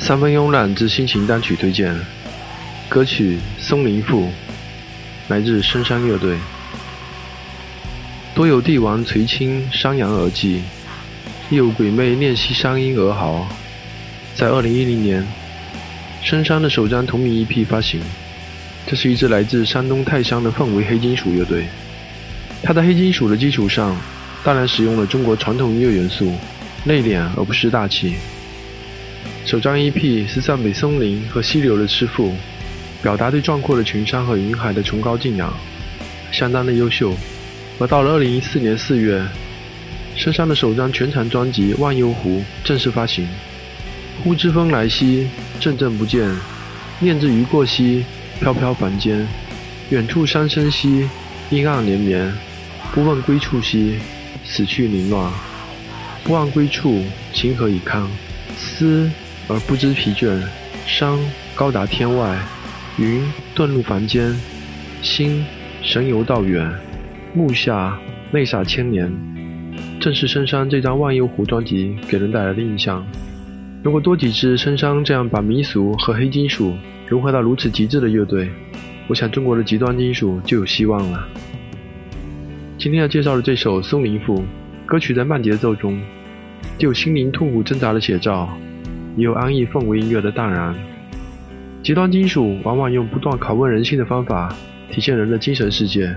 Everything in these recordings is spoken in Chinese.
三分慵懒之心情单曲推荐，歌曲《松林赋》来自深山乐队。多有帝王垂青山羊而祭，亦有鬼魅念溪山阴而嚎。在二零一零年，深山的首张同名 EP 发行。这是一支来自山东泰山的氛围黑金属乐队。它在黑金属的基础上，大量使用了中国传统音乐元素，内敛而不失大气。首张 EP 是赞美松林和溪流的诗赋，表达对壮阔的群山和云海的崇高敬仰，相当的优秀。而到了2014年4月，深山的首张全长专辑《忘忧湖》正式发行。呼之风来兮，阵阵不见；念之鱼过兮，飘飘凡间。远处山声兮，阴暗连绵。不问归处兮，死去凌乱。不忘归处，情何以堪？思。而不知疲倦，山高达天外，云遁入凡间，心神游道远，目下泪洒千年。正是深山这张《忘忧湖》专辑给人带来的印象。如果多几支深山这样把民俗和黑金属融合到如此极致的乐队，我想中国的极端金属就有希望了。今天要介绍的这首《松林赋》，歌曲在慢节奏中，就有心灵痛苦挣扎的写照。也有安逸氛围音乐的淡然。极端金属往往用不断拷问人性的方法体现人的精神世界，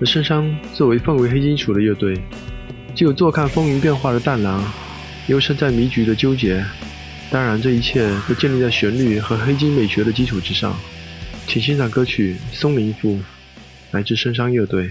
而深山作为氛围黑金属的乐队，既有坐看风云变化的淡然，又身在迷局的纠结。当然，这一切都建立在旋律和黑金美学的基础之上。请欣赏歌曲《松林赋》，来自深山乐队。